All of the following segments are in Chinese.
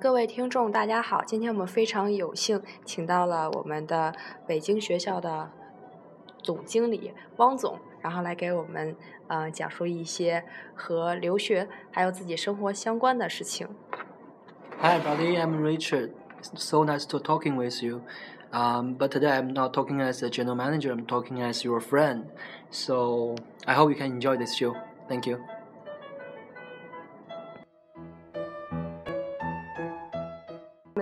各位听众，大家好！今天我们非常有幸请到了我们的北京学校的总经理汪总，然后来给我们呃讲述一些和留学还有自己生活相关的事情。Hi, everybody. I'm Richard. So nice to talking with you. Um, but today I'm not talking as a general manager. I'm talking as your friend. So I hope you can enjoy this show. Thank you.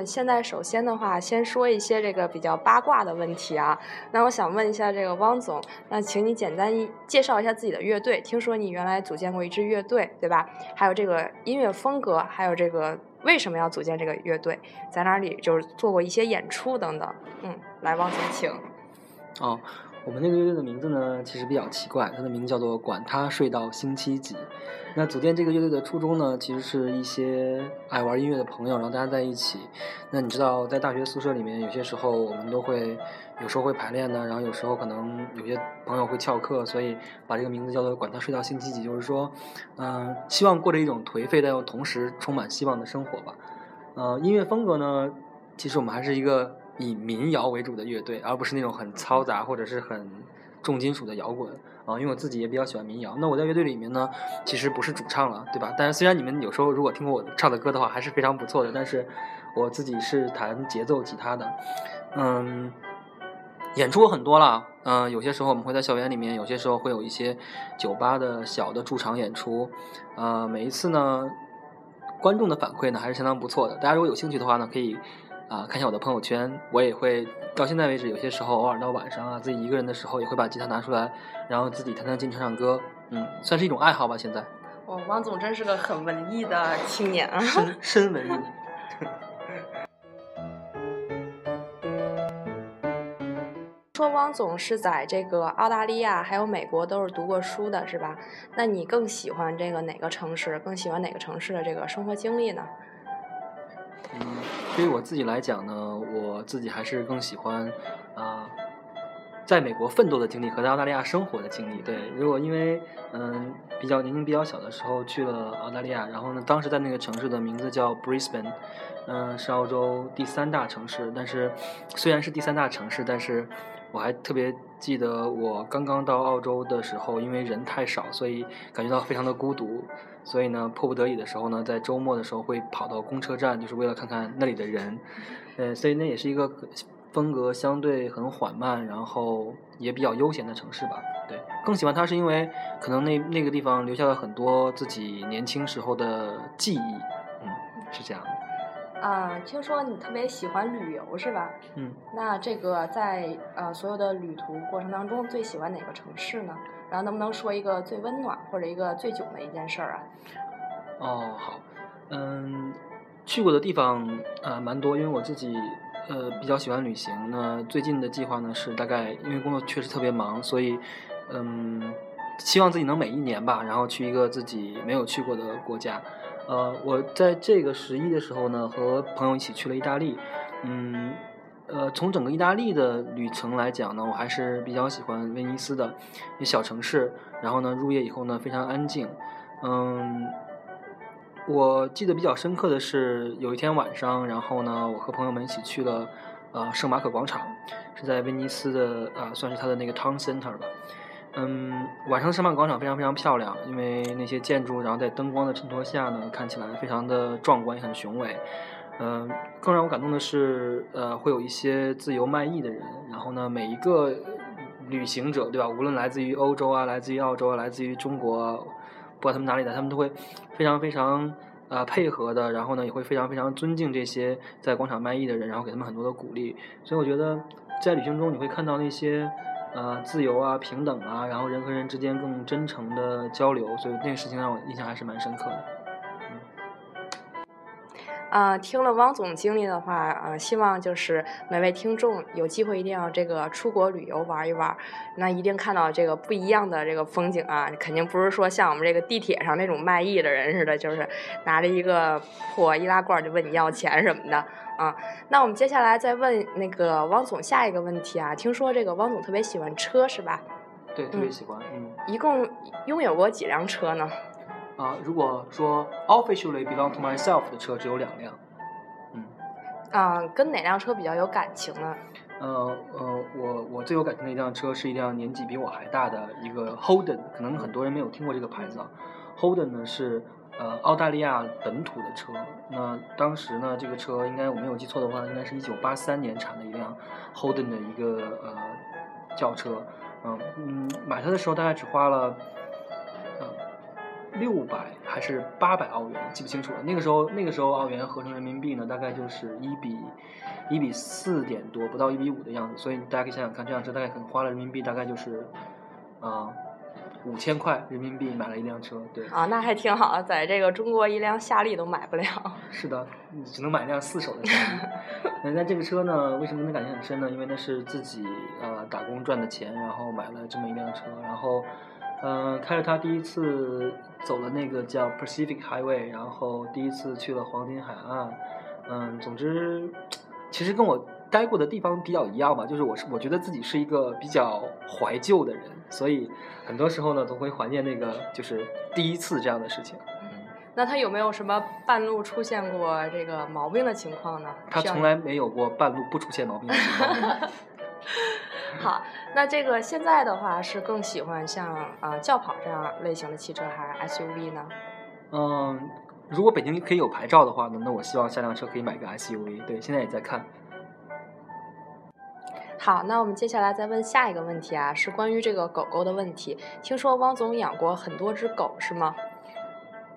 现在首先的话，先说一些这个比较八卦的问题啊。那我想问一下这个汪总，那请你简单介绍一下自己的乐队。听说你原来组建过一支乐队，对吧？还有这个音乐风格，还有这个为什么要组建这个乐队，在哪里就是做过一些演出等等。嗯，来，汪总请。哦，我们那个乐队的名字呢，其实比较奇怪，它的名字叫做“管他睡到星期几”。那组建这个乐队的初衷呢，其实是一些爱玩音乐的朋友，然后大家在一起。那你知道，在大学宿舍里面，有些时候我们都会，有时候会排练呢，然后有时候可能有些朋友会翘课，所以把这个名字叫做“管他睡到星期几”，就是说，嗯、希望过着一种颓废但又同时充满希望的生活吧。呃，音乐风格呢，其实我们还是一个以民谣为主的乐队，而不是那种很嘈杂或者是很重金属的摇滚啊。因为我自己也比较喜欢民谣。那我在乐队里面呢，其实不是主唱了，对吧？但是虽然你们有时候如果听过我唱的歌的话，还是非常不错的，但是我自己是弹节奏吉他的，嗯。演出很多了，嗯、有些时候我们会在校园里面，有些时候会有一些酒吧的小的驻场演出，呃，每一次呢，观众的反馈呢还是相当不错的。大家如果有兴趣的话呢，可以啊、看一下我的朋友圈，我也会到现在为止，有些时候偶尔到晚上啊，自己一个人的时候也会把吉他拿出来，然后自己弹弹琴、唱唱歌，嗯，算是一种爱好吧。现在哦，汪总真是个很文艺的青年啊。深深文艺。说汪总是在这个澳大利亚还有美国都是读过书的，是吧？那你更喜欢这个哪个城市？更喜欢哪个城市的这个生活经历呢？对于我自己来讲呢，我自己还是更喜欢啊、在美国奋斗的经历和在澳大利亚生活的经历。对，如果因为嗯比较年龄比较小的时候去了澳大利亚，然后呢，当时在那个城市的名字叫 Brisbane，嗯、是澳洲第三大城市。但是虽然是第三大城市，但是我还特别记得我刚刚到澳洲的时候，因为人太少，所以感觉到非常的孤独。所以呢，迫不得已的时候呢，在周末的时候会跑到公车站，就是为了看看那里的人。呃，所以那也是一个风格相对很缓慢，然后也比较悠闲的城市吧。对，更喜欢它是因为可能那那个地方留下了很多自己年轻时候的记忆。嗯，是这样。啊、听说你特别喜欢旅游，是吧？嗯。那这个在呃所有的旅途过程当中，最喜欢哪个城市呢？然后能不能说一个最温暖或者一个最囧的一件事儿啊？哦，好，嗯，去过的地方呃蛮多，因为我自己呃比较喜欢旅行。那最近的计划呢是大概因为工作确实特别忙，所以嗯希望自己能每一年吧，然后去一个自己没有去过的国家。呃，我在这个十一的时候呢，和朋友一起去了意大利。嗯，呃，从整个意大利的旅程来讲呢，我还是比较喜欢威尼斯的，一小城市。然后呢，入夜以后呢，非常安静。嗯，我记得比较深刻的是有一天晚上，然后呢，我和朋友们一起去了呃圣马可广场，是在威尼斯的呃算是它的那个 town center 吧。嗯，晚上圣马可广场非常非常漂亮，因为那些建筑，然后在灯光的衬托下呢，看起来非常的壮观，也很雄伟。嗯、更让我感动的是，呃，会有一些自由卖艺的人，然后呢，每一个旅行者，对吧？无论来自于欧洲啊，来自于澳洲，来自于中国，不管他们哪里的，他们都会非常非常呃配合的，然后呢，也会非常非常尊敬这些在广场卖艺的人，然后给他们很多的鼓励。所以我觉得，在旅行中你会看到那些呃自由啊、平等啊，然后人和人之间更真诚的交流，所以那个事情让我印象还是蛮深刻的。啊、听了汪总经历的话，呃，希望就是每位听众有机会一定要这个出国旅游玩一玩，那一定看到这个不一样的这个风景啊，肯定不是说像我们这个地铁上那种卖艺的人似的，就是拿着一个破易拉罐就问你要钱什么的啊。那我们接下来再问那个汪总下一个问题啊，听说这个汪总特别喜欢车是吧？对，特别喜欢，嗯。一共拥有过几辆车呢？啊，如果说 officially belong to myself 的车只有两辆，嗯啊，跟哪辆车比较有感情呢？呃呃，我我最有感情的一辆车是一辆年纪比我还大的一个 Holden，可能很多人没有听过这个牌子啊。Holden 呢是呃澳大利亚本土的车，那当时呢这个车应该我没有记错的话，应该是一九八三年产的一辆 Holden 的一个呃轿车。嗯嗯，买它的时候大概只花了呃六百还是八百澳元，记不清楚了。那个时候那个时候澳元合成人民币呢，大概就是一比一比四点多，不到一比五的样子。所以大家可以想想看，这辆车大概可能花了人民币大概就是啊五千块人民币买了一辆车。对啊，那还挺好，在这个中国一辆夏利都买不了。是的，你只能买一辆四手的车。那那这个车呢，为什么能感情很深呢？因为那是自己呃打工赚的钱，然后买了这么一辆车，然后嗯、呃开着它第一次走了那个叫 Pacific Highway，然后第一次去了黄金海岸，嗯，总之其实跟我待过的地方比较一样吧，就是我是我觉得自己是一个比较怀旧的人，所以很多时候呢总会怀念那个就是第一次这样的事情。那他有没有什么半路出现过这个毛病的情况呢？他从来没有过半路不出现毛病的情况。好，那这个现在的话是更喜欢像呃轿跑这样类型的汽车，还是 SUV 呢？嗯，如果北京可以有牌照的话呢，那我希望下辆车可以买个 SUV。对，现在也在看。好，那我们接下来再问下一个问题啊，是关于这个狗狗的问题。听说汪总养过很多只狗是吗？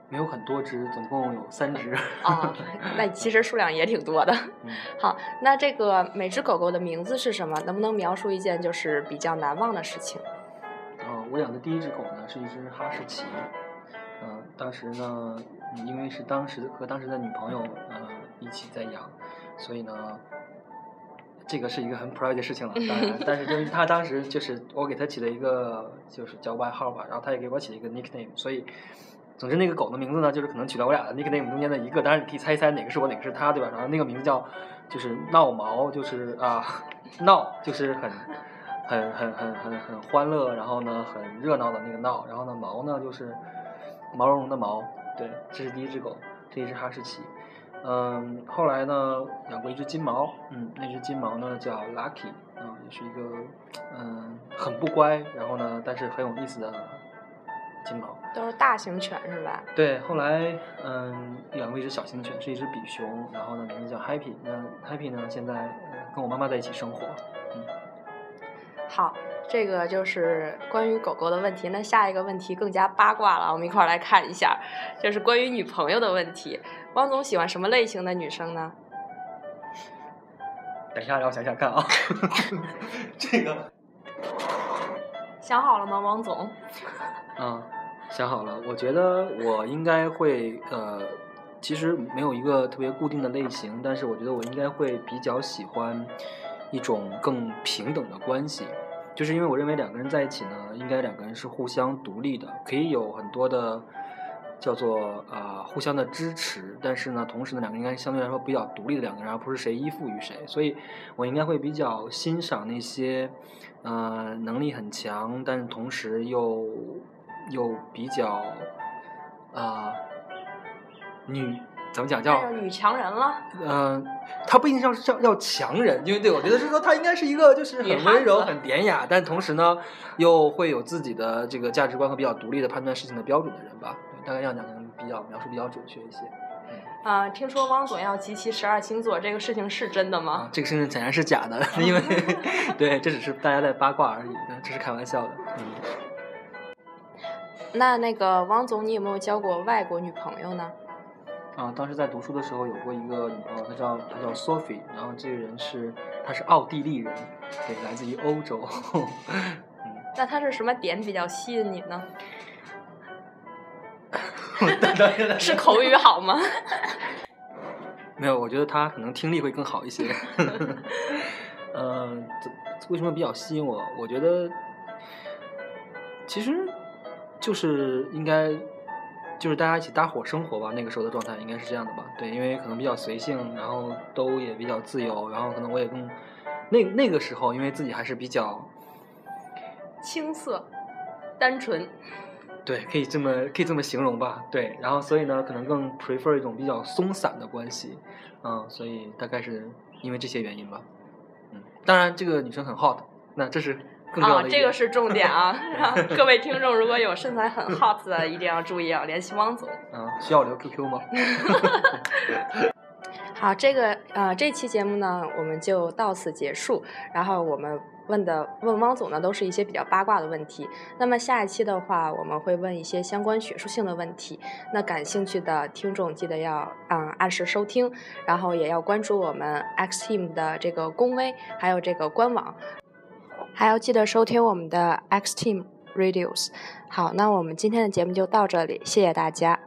没有很多只，总共有三只。啊，那其实数量也挺多的。嗯 好，那这个每只狗狗的名字是什么？能不能描述一件就是比较难忘的事情？呃，我养的第一只狗呢是一只哈士奇。嗯、当时呢，嗯因为是当时和当时的女朋友呃一起在养，所以呢，这个是一个很 private 的事情了。当然，但是就是他当时就是我给他起了一个就是叫外号吧，然后他也给我起了一个 nickname，所以。总之，那个狗的名字呢，就是可能取到我俩的 nickname 中间的一个，当然你可以猜一猜哪个是我，哪个是它，对吧？然后那个名字叫，就是闹毛，就是啊，闹就是很很很很很很欢乐，然后呢很热闹的那个闹，然后呢毛呢就是毛茸茸的毛，对，这是第一只狗，这一只哈士奇。嗯，后来呢养过一只金毛，嗯，那只金毛呢叫 Lucky，啊、也是一个嗯很不乖，然后呢但是很有意思的金毛。都是大型犬是吧？对，后来嗯养过一只小型犬，是一只比熊，然后呢名字叫 Happy。那 Happy 呢现在、呃跟我妈妈在一起生活。嗯，好，这个就是关于狗狗的问题。那下一个问题更加八卦了，我们一块儿来看一下，就是关于女朋友的问题。汪总喜欢什么类型的女生呢？等一下让我想想看啊，这个想好了吗，汪总？啊，想好了，我觉得我应该会呃，其实没有一个特别固定的类型，但是我觉得我应该会比较喜欢一种更平等的关系，就是因为我认为两个人在一起呢，应该两个人是互相独立的，可以有很多的叫做啊、互相的支持，但是呢，同时呢，两个人应该相对来说比较独立的两个人，而不是谁依附于谁，所以我应该会比较欣赏那些呃能力很强，但是同时又又比较啊、女怎么讲叫女强人了。嗯，她不一定要是要要强人，因为对我觉得是说她应该是一个就是很温柔、很典雅，但同时呢又会有自己的这个价值观和比较独立的判断事情的标准的人吧。大概这样讲可能比较描述比较准确一些。啊、听说汪总要集齐十二星座，这个事情是真的吗？啊，这个事情显然是假的，因为 对，这只是大家在八卦而已，这是开玩笑的。嗯，那那个汪总，你有没有交过外国女朋友呢？啊，当时在读书的时候有过一个女朋友，她叫她叫 Sophie，然后这个人是她是奥地利人，对，来自于欧洲。嗯。那她是什么点比较吸引你呢？是口语好吗？没有，我觉得她可能听力会更好一些。嗯、这为什么比较吸引我？我觉得其实就是应该就是大家一起搭伙生活吧，那个时候的状态应该是这样的吧？对，因为可能比较随性，然后都也比较自由，然后可能我也更那那个时候，因为自己还是比较青涩、单纯，对，可以这么可以这么形容吧。对，然后所以呢，可能更 prefer 一种比较松散的关系，嗯，所以大概是因为这些原因吧。嗯，当然这个女生很 hot，那这是啊。这个是重点啊！各位听众，如果有身材很 hot 的，一定要注意啊，联系汪总。嗯，需要留 QQ 吗？好，这个呃，这期节目呢，我们就到此结束。然后我们问的问汪总呢，都是一些比较八卦的问题。那么下一期的话，我们会问一些相关学术性的问题。那感兴趣的听众记得要嗯按时收听，然后也要关注我们 X Team 的这个公微，还有这个官网，还要记得收听我们的 X Team Radios。好，那我们今天的节目就到这里，谢谢大家。